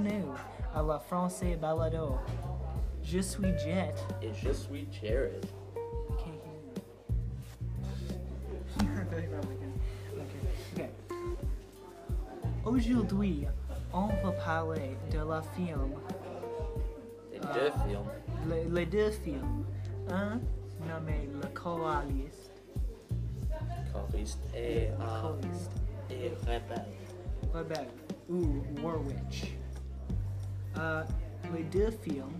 bienvenue à la Français Balado. Je suis Jet. Et je suis Jared. Can't hear you. Very well again. Okay. Okay. Aujourd'hui, on va parler de la film, Les deux euh, films. les, les deux films. Un nommé Le Choraliste, Choriste et, Le euh, Choriste, et Rebelle. Rebelle ou Warwitch. Euh, les deux films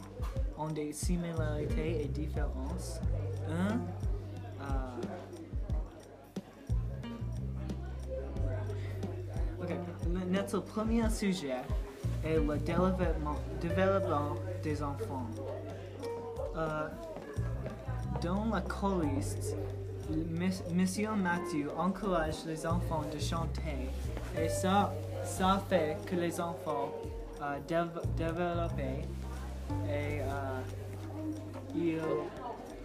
ont des similarités et différences. Un, euh, notre premier sujet est le développement, des enfants. Euh, dans la choriste, Monsieur Matthew encourage les enfants de chanter et ça fait que les enfants euh, dév- développent et euh, ils,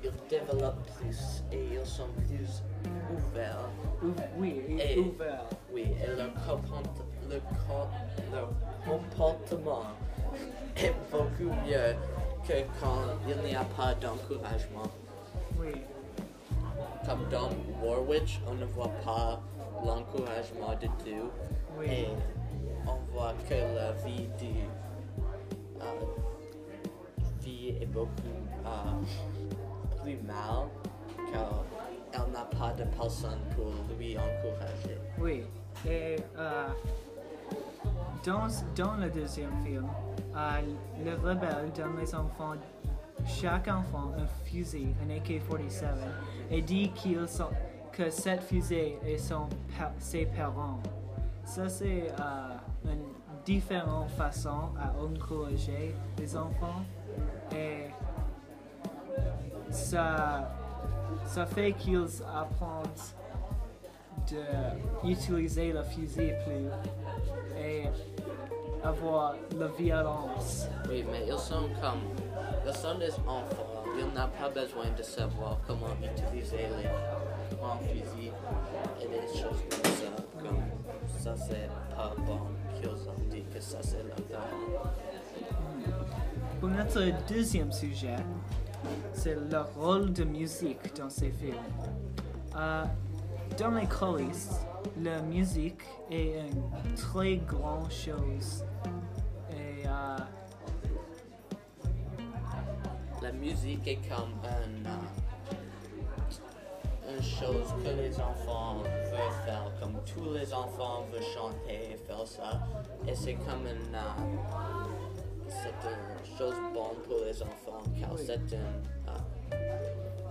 Ils développent plus et ils sont plus ouverts. ouv- oui, ils Et- ouverts. Oui, et leur, compont- le co- leur comportement est beaucoup mieux que quand il n'y a pas d'encouragement. Oui, Comme dans Warwitch, on ne voit pas l'encouragement de tout. oui, Et on voit que la vie du euh, fille est beaucoup euh, plus mal car elle n'a pas de personne pour lui encourager. oui. Et euh, dans, dans le deuxième film, euh, le rebelle donne les enfants, chaque enfant un fusil, un AK-47, et dit qu'ils sont, que cette fusée est son, ses parents. Ça, c'est euh, une différente façon à encourager les enfants. Et ça, ça fait qu'ils apprennent d'utiliser le fusil plus et avoir la violence. Oui, mais ils sont comme. Ils sont des enfants. Ils n'ont pas besoin de savoir comment utiliser les grands fusils et des choses comme ça. Comme ça, c'est pas bon qu'ils ont dit que ça, c'est leur parent. Pour notre deuxième sujet, c'est le rôle de musique dans ces films. Euh, dans les coulisses, la musique est une très grande chose. La musique est comme un, euh, une chose que les enfants veulent faire, comme tous les enfants veulent chanter et faire ça. Et c'est comme une, euh, c'est une chose bonne pour les enfants car Oui. c'est une, euh,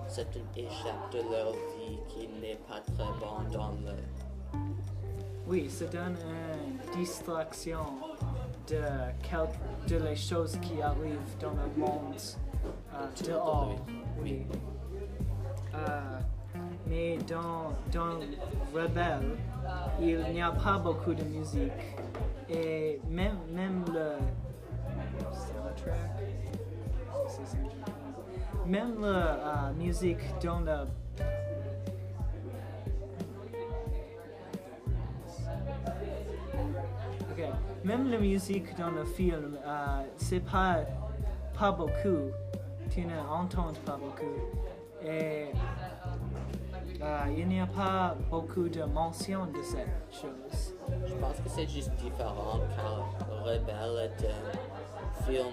c'est une échappe de leur vie qui n'est pas très bon dans le... oui, ça donne une distraction de, de les choses qui arrivent dans le monde euh, dehors. Oui. Euh, mais dans, dans Rebelle, il n'y a pas beaucoup de musique. Et même, même le soundtrack, même la euh, musique dans le Ok. Même la musique dans le film, euh, c'est pas, pas beaucoup. Tu n'entends pas beaucoup. Et euh, il n'y a pas beaucoup de mention de cette chose. Je pense que c'est juste différent car Rebelle est un film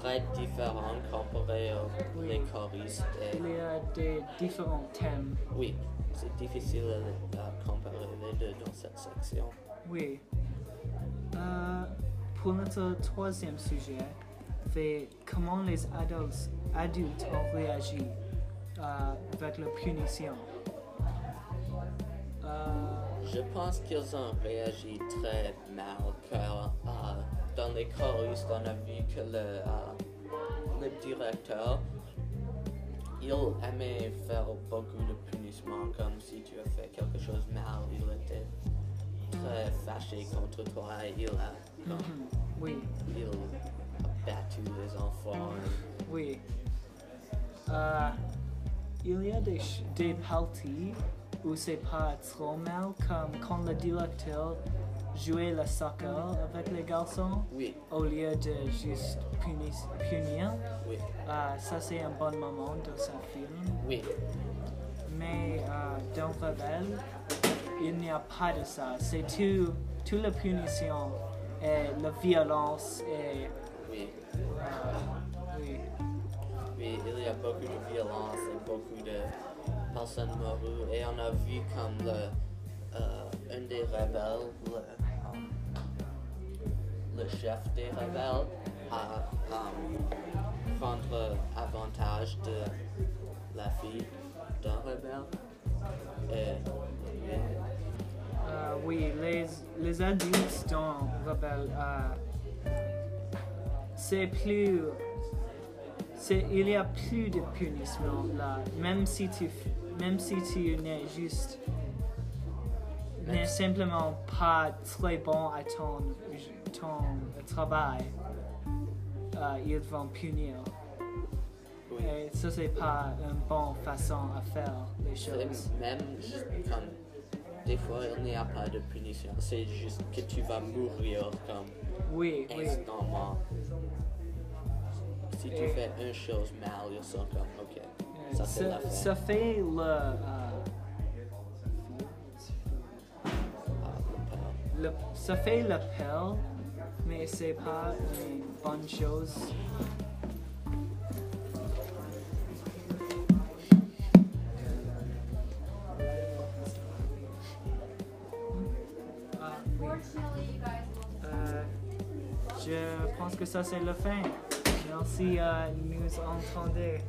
très différent comparé aux Oui. les choristes. Et Il y a des différents thèmes. oui, c'est difficile à comparer les deux dans cette section. Oui. Euh, pour notre troisième sujet, comment les adultes, adultes ont réagi euh, avec la punition? Euh, Je pense qu'ils ont réagi très mal car euh, dans les choristes, on a vu que le, le directeur il aimait faire beaucoup de punishments comme si tu as fait quelque chose de mal, il était très fâché contre toi et il a, mhm, les enfants. oui. Euh, il y a des, des parties où c'est pas trop mal, comme quand le directeur jouer le soccer avec les garçons Oui, au lieu de juste punir. punir. oui, Euh, ça, c'est un bon moment de ce film. oui, Mais euh, dans Rebelle, il n'y a pas de ça. C'est tout, toute la punition et la violence et. Oui. euh, oui. Oui, il y a beaucoup de violence et beaucoup de personnes morues. Et on a vu comme le, euh, un des rebelles, le, um, le chef des rebelles, a prendre avantage de la fille d'un rebelle. Et, oui, Euh, les, les adultes dans Rebelle, euh, c'est plus. c'est- Il y a plus de punition là, même si tu, même si tu n'es juste. n'es simplement pas très bon à ton, ton travail, euh, ils vont punir. oui. Et ça, c'est pas une bonne façon à faire les choses. même juste comme des fois il n'y a pas de punition, c'est juste que tu vas mourir comme Oui, oui. instantanément. Si tu fais une chose mal, ils sont comme ok, ça c'est la Ça, fin. ça fait le. euh, le- ça fait l'appel, mais c'est pas une bonne chose. Je pense que ça c'est la fin. Merci à nous entendre.